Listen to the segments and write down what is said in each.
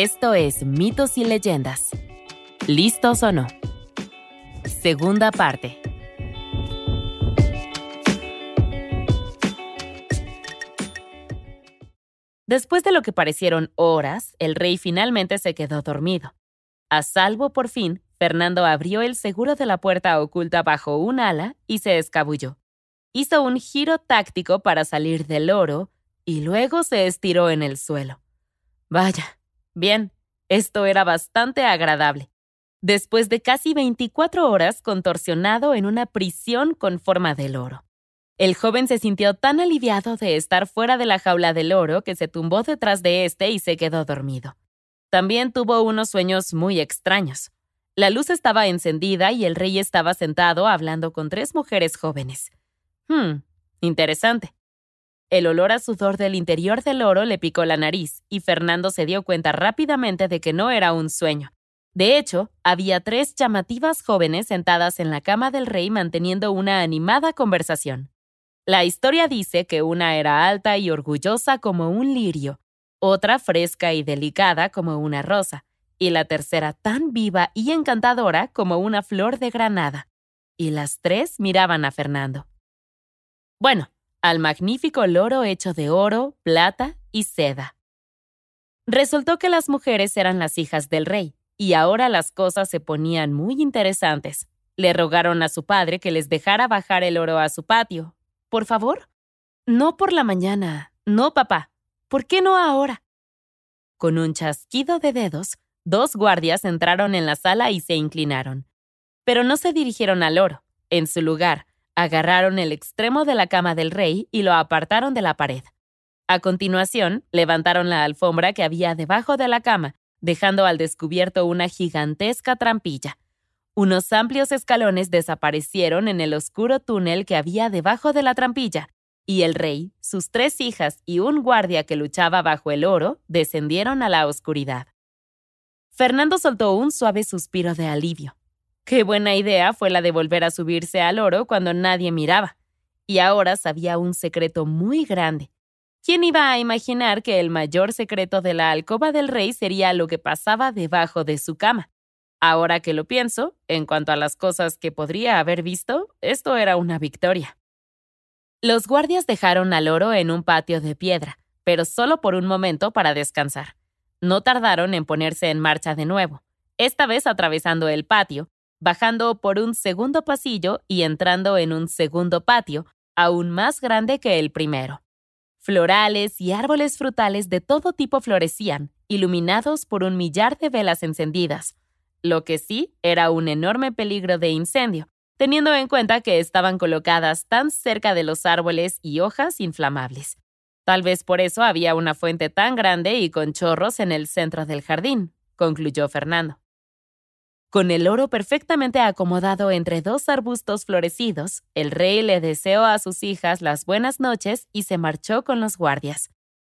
Esto es Mitos y Leyendas. ¿Listos o no? Segunda parte. Después de lo que parecieron horas, el rey finalmente se quedó dormido. A salvo por fin, Fernando abrió el seguro de la puerta oculta bajo un ala y se escabulló. Hizo un giro táctico para salir del oro y luego se estiró en el suelo. Vaya, Bien, esto era bastante agradable. Después de casi 24 horas contorsionado en una prisión con forma de loro. El joven se sintió tan aliviado de estar fuera de la jaula del loro que se tumbó detrás de este y se quedó dormido. También tuvo unos sueños muy extraños. La luz estaba encendida y el rey estaba sentado hablando con tres mujeres jóvenes. Hmm, interesante. El olor a sudor del interior del oro le picó la nariz y Fernando se dio cuenta rápidamente de que no era un sueño. De hecho, había tres llamativas jóvenes sentadas en la cama del rey manteniendo una animada conversación. La historia dice que una era alta y orgullosa como un lirio, otra fresca y delicada como una rosa, y la tercera tan viva y encantadora como una flor de granada. Y las tres miraban a Fernando. Bueno, al magnífico loro hecho de oro, plata y seda. Resultó que las mujeres eran las hijas del rey, y ahora las cosas se ponían muy interesantes. Le rogaron a su padre que les dejara bajar el oro a su patio. ¿Por favor? No por la mañana. No, papá. ¿Por qué no ahora? Con un chasquido de dedos, dos guardias entraron en la sala y se inclinaron. Pero no se dirigieron al oro. En su lugar, Agarraron el extremo de la cama del rey y lo apartaron de la pared. A continuación, levantaron la alfombra que había debajo de la cama, dejando al descubierto una gigantesca trampilla. Unos amplios escalones desaparecieron en el oscuro túnel que había debajo de la trampilla, y el rey, sus tres hijas y un guardia que luchaba bajo el oro descendieron a la oscuridad. Fernando soltó un suave suspiro de alivio. Qué buena idea fue la de volver a subirse al oro cuando nadie miraba. Y ahora sabía un secreto muy grande. ¿Quién iba a imaginar que el mayor secreto de la alcoba del rey sería lo que pasaba debajo de su cama? Ahora que lo pienso, en cuanto a las cosas que podría haber visto, esto era una victoria. Los guardias dejaron al oro en un patio de piedra, pero solo por un momento para descansar. No tardaron en ponerse en marcha de nuevo, esta vez atravesando el patio, bajando por un segundo pasillo y entrando en un segundo patio, aún más grande que el primero. Florales y árboles frutales de todo tipo florecían, iluminados por un millar de velas encendidas. Lo que sí era un enorme peligro de incendio, teniendo en cuenta que estaban colocadas tan cerca de los árboles y hojas inflamables. Tal vez por eso había una fuente tan grande y con chorros en el centro del jardín, concluyó Fernando. Con el oro perfectamente acomodado entre dos arbustos florecidos, el rey le deseó a sus hijas las buenas noches y se marchó con los guardias.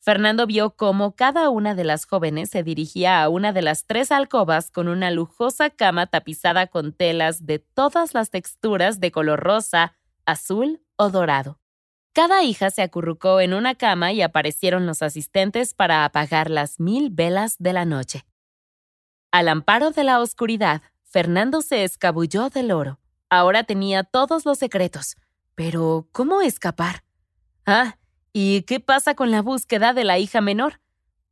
Fernando vio cómo cada una de las jóvenes se dirigía a una de las tres alcobas con una lujosa cama tapizada con telas de todas las texturas de color rosa, azul o dorado. Cada hija se acurrucó en una cama y aparecieron los asistentes para apagar las mil velas de la noche. Al amparo de la oscuridad, Fernando se escabulló del oro. Ahora tenía todos los secretos. Pero, ¿cómo escapar? Ah, ¿y qué pasa con la búsqueda de la hija menor?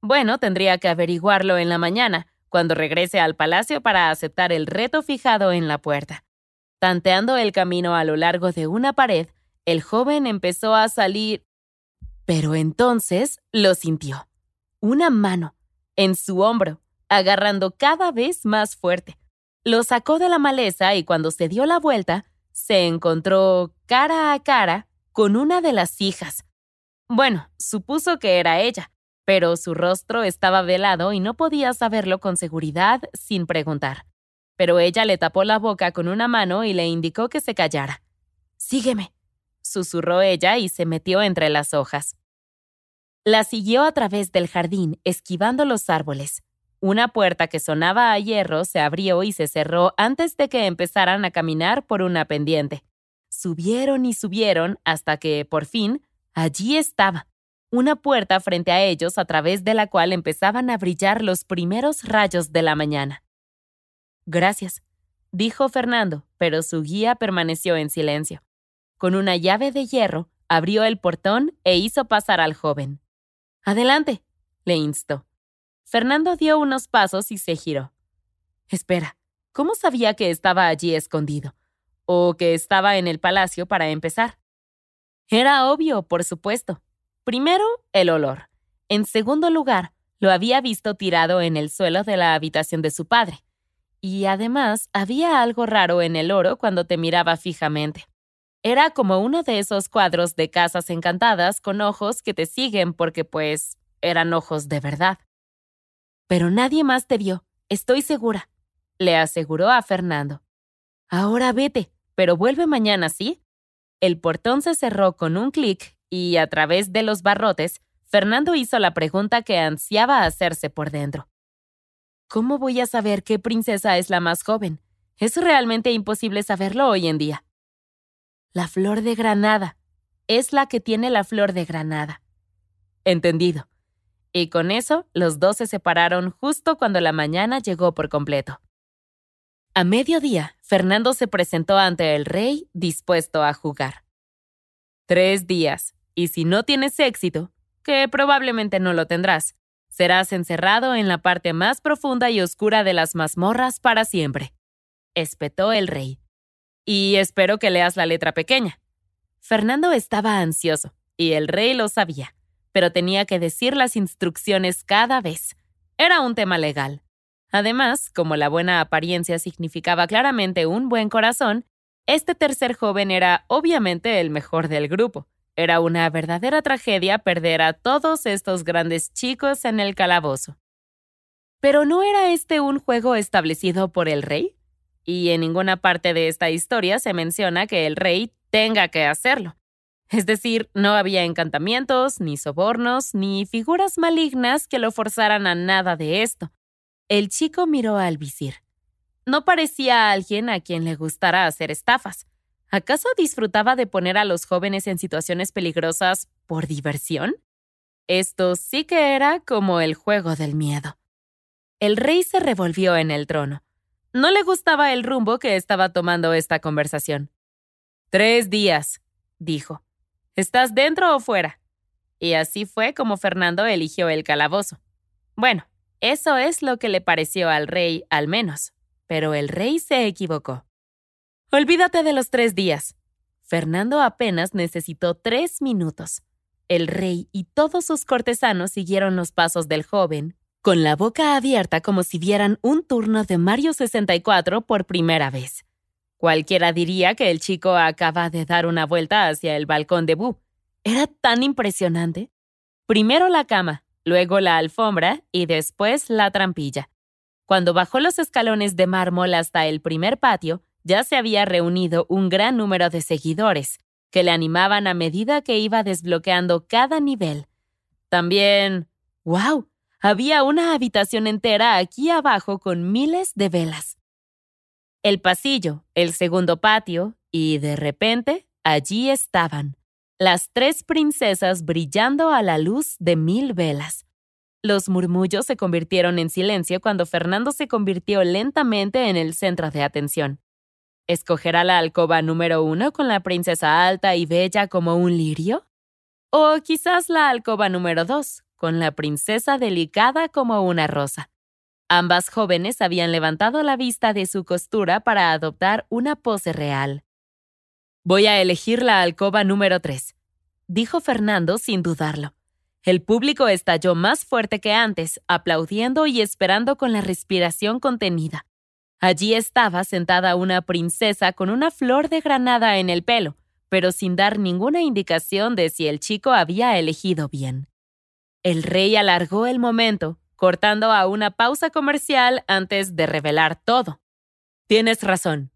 Bueno, tendría que averiguarlo en la mañana, cuando regrese al palacio para aceptar el reto fijado en la puerta. Tanteando el camino a lo largo de una pared, el joven empezó a salir... Pero entonces lo sintió. Una mano, en su hombro, agarrando cada vez más fuerte. Lo sacó de la maleza y cuando se dio la vuelta, se encontró cara a cara con una de las hijas. Bueno, supuso que era ella, pero su rostro estaba velado y no podía saberlo con seguridad sin preguntar. Pero ella le tapó la boca con una mano y le indicó que se callara. Sígueme, susurró ella y se metió entre las hojas. La siguió a través del jardín, esquivando los árboles. Una puerta que sonaba a hierro se abrió y se cerró antes de que empezaran a caminar por una pendiente. Subieron y subieron hasta que, por fin, allí estaba, una puerta frente a ellos a través de la cual empezaban a brillar los primeros rayos de la mañana. Gracias, dijo Fernando, pero su guía permaneció en silencio. Con una llave de hierro, abrió el portón e hizo pasar al joven. Adelante, le instó. Fernando dio unos pasos y se giró. Espera, ¿cómo sabía que estaba allí escondido? ¿O que estaba en el palacio para empezar? Era obvio, por supuesto. Primero, el olor. En segundo lugar, lo había visto tirado en el suelo de la habitación de su padre. Y además, había algo raro en el oro cuando te miraba fijamente. Era como uno de esos cuadros de casas encantadas con ojos que te siguen porque, pues, eran ojos de verdad. Pero nadie más te vio, estoy segura, le aseguró a Fernando. Ahora vete, pero vuelve mañana, ¿sí? El portón se cerró con un clic y, a través de los barrotes, Fernando hizo la pregunta que ansiaba hacerse por dentro. ¿Cómo voy a saber qué princesa es la más joven? Es realmente imposible saberlo hoy en día. La flor de granada. Es la que tiene la flor de granada. Entendido. Y con eso, los dos se separaron justo cuando la mañana llegó por completo. A mediodía, Fernando se presentó ante el rey dispuesto a jugar. Tres días, y si no tienes éxito, que probablemente no lo tendrás, serás encerrado en la parte más profunda y oscura de las mazmorras para siempre. Espetó el rey. Y espero que leas la letra pequeña. Fernando estaba ansioso, y el rey lo sabía, pero tenía que decir las instrucciones cada vez. Era un tema legal. Además, como la buena apariencia significaba claramente un buen corazón, este tercer joven era obviamente el mejor del grupo. Era una verdadera tragedia perder a todos estos grandes chicos en el calabozo. Pero ¿no era este un juego establecido por el rey? y en ninguna parte de esta historia se menciona que el rey tenga que hacerlo. Es decir, no había encantamientos, ni sobornos, ni figuras malignas que lo forzaran a nada de esto. El chico miró al visir. No parecía alguien a quien le gustara hacer estafas. ¿Acaso disfrutaba de poner a los jóvenes en situaciones peligrosas por diversión? Esto sí que era como el juego del miedo. El rey se revolvió en el trono. No le gustaba el rumbo que estaba tomando esta conversación. Tres días, dijo. ¿Estás dentro o fuera? Y así fue como Fernando eligió el calabozo. Bueno, eso es lo que le pareció al rey, al menos. Pero el rey se equivocó. Olvídate de los tres días. Fernando apenas necesitó tres minutos. El rey y todos sus cortesanos siguieron los pasos del joven, con la boca abierta como si vieran un turno de Mario 64 por primera vez. Cualquiera diría que el chico acaba de dar una vuelta hacia el balcón de Boo. Era tan impresionante. Primero la cama, luego la alfombra y después la trampilla. Cuando bajó los escalones de mármol hasta el primer patio, ya se había reunido un gran número de seguidores, que le animaban a medida que iba desbloqueando cada nivel. También, ¡wow! Había una habitación entera aquí abajo con miles de velas. El pasillo, el segundo patio, y de repente allí estaban, las tres princesas brillando a la luz de mil velas. Los murmullos se convirtieron en silencio cuando Fernando se convirtió lentamente en el centro de atención. ¿Escogerá la alcoba número uno con la princesa alta y bella como un lirio? ¿O quizás la alcoba número dos, con la princesa delicada como una rosa. Ambas jóvenes habían levantado la vista de su costura para adoptar una pose real. Voy a elegir la alcoba número 3, dijo Fernando sin dudarlo. El público estalló más fuerte que antes, aplaudiendo y esperando con la respiración contenida. Allí estaba sentada una princesa con una flor de granada en el pelo, pero sin dar ninguna indicación de si el chico había elegido bien. El rey alargó el momento, cortando a una pausa comercial antes de revelar todo. Tienes razón,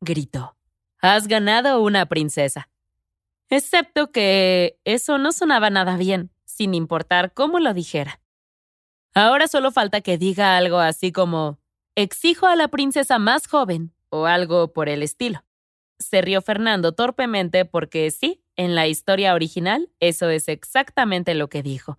gritó. Has ganado una princesa. Excepto que eso no sonaba nada bien, sin importar cómo lo dijera. Ahora solo falta que diga algo así como, exijo a la princesa más joven, o algo por el estilo. Se rió Fernando torpemente porque sí, En la historia original, eso es exactamente lo que dijo.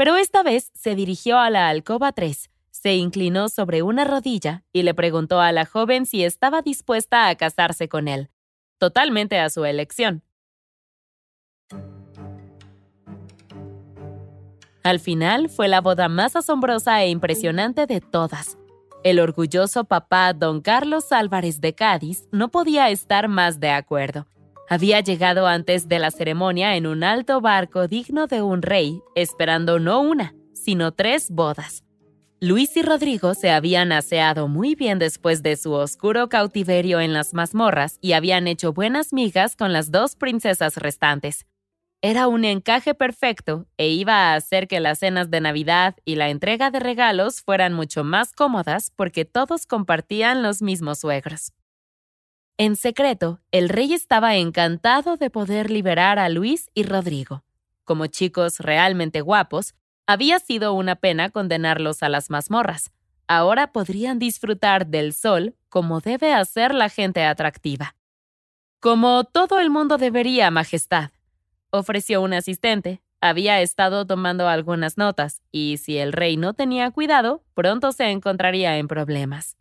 Pero esta vez se dirigió a la alcoba 3, se inclinó sobre una rodilla y le preguntó a la joven si estaba dispuesta a casarse con él, totalmente a su elección. Al final fue la boda más asombrosa e impresionante de todas. El orgulloso papá don Carlos Álvarez de Cádiz no podía estar más de acuerdo. Había llegado antes de la ceremonia en un alto barco digno de un rey, esperando no una, sino tres bodas. Luis y Rodrigo se habían aseado muy bien después de su oscuro cautiverio en las mazmorras y habían hecho buenas migas con las dos princesas restantes. Era un encaje perfecto e iba a hacer que las cenas de Navidad y la entrega de regalos fueran mucho más cómodas porque todos compartían los mismos suegros. En secreto, el rey estaba encantado de poder liberar a Luis y Rodrigo. Como chicos realmente guapos, había sido una pena condenarlos a las mazmorras. Ahora podrían disfrutar del sol como debe hacer la gente atractiva. Como todo el mundo debería, Majestad, ofreció un asistente. Había estado tomando algunas notas, y si el rey no tenía cuidado, pronto se encontraría en problemas.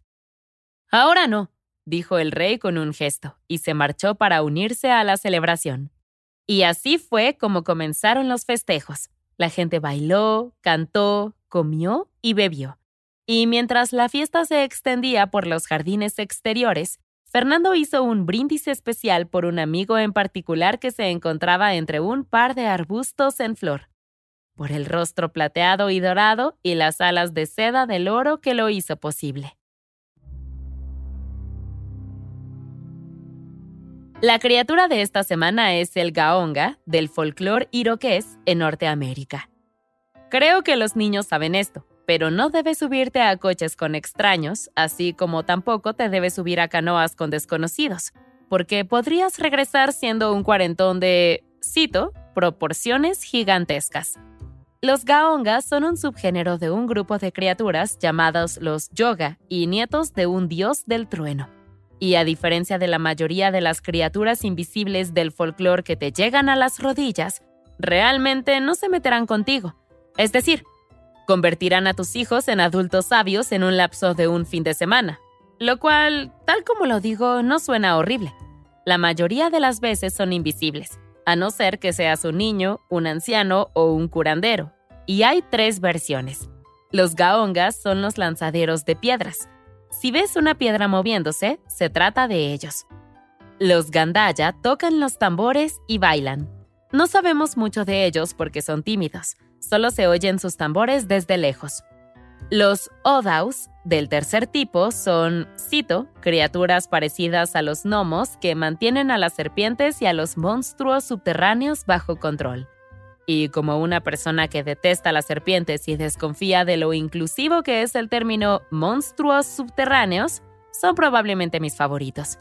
Ahora no, dijo el rey con un gesto, y se marchó para unirse a la celebración. Y así fue como comenzaron los festejos. La gente bailó, cantó, comió y bebió. Y mientras la fiesta se extendía por los jardines exteriores, Fernando hizo un brindis especial por un amigo en particular que se encontraba entre un par de arbustos en flor, por el rostro plateado y dorado y las alas de seda del oro que lo hizo posible. La criatura de esta semana es el gaonga del folclore iroqués en Norteamérica. Creo que los niños saben esto, pero no debes subirte a coches con extraños, así como tampoco te debes subir a canoas con desconocidos, porque podrías regresar siendo un cuarentón de, cito, proporciones gigantescas. Los gaongas son un subgénero de un grupo de criaturas llamados los yoga y nietos de un dios del trueno. Y a diferencia de la mayoría de las criaturas invisibles del folclore que te llegan a las rodillas, realmente no se meterán contigo. Es decir, Convertirán a tus hijos en adultos sabios en un lapso de un fin de semana, lo cual, tal como lo digo, no suena horrible. La mayoría de las veces son invisibles, a no ser que seas un niño, un anciano o un curandero. Y hay tres versiones. Los gaongas son los lanzaderos de piedras. Si ves una piedra moviéndose, se trata de ellos. Los gandaya tocan los tambores y bailan. No sabemos mucho de ellos porque son tímidos, solo se oyen sus tambores desde lejos. Los Odaus, del tercer tipo, son, cito, criaturas parecidas a los gnomos que mantienen a las serpientes y a los monstruos subterráneos bajo control. Y como una persona que detesta las serpientes y desconfía de lo inclusivo que es el término monstruos subterráneos, son probablemente mis favoritos.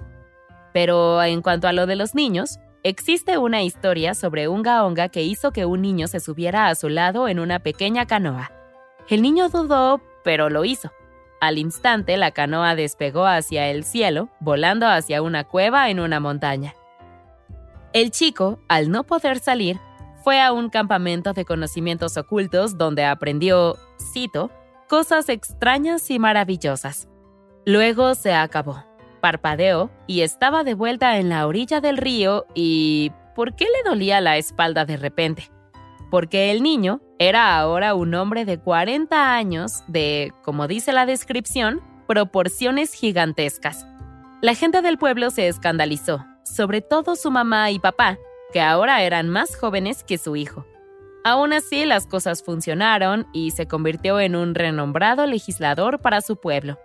Pero en cuanto a lo de los niños, Existe una historia sobre un gaonga que hizo que un niño se subiera a su lado en una pequeña canoa. El niño dudó, pero lo hizo. Al instante la canoa despegó hacia el cielo, volando hacia una cueva en una montaña. El chico, al no poder salir, fue a un campamento de conocimientos ocultos donde aprendió, cito, cosas extrañas y maravillosas. Luego se acabó parpadeó y estaba de vuelta en la orilla del río y... ¿Por qué le dolía la espalda de repente? Porque el niño era ahora un hombre de 40 años de, como dice la descripción, proporciones gigantescas. La gente del pueblo se escandalizó, sobre todo su mamá y papá, que ahora eran más jóvenes que su hijo. Aún así, las cosas funcionaron y se convirtió en un renombrado legislador para su pueblo.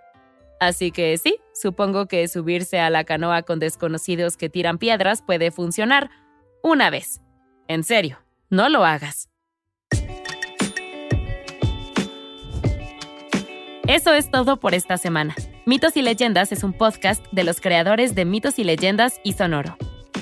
Así que sí, supongo que subirse a la canoa con desconocidos que tiran piedras puede funcionar una vez. En serio, no lo hagas. Eso es todo por esta semana. Mitos y Leyendas es un podcast de los creadores de Mitos y Leyendas y Sonoro.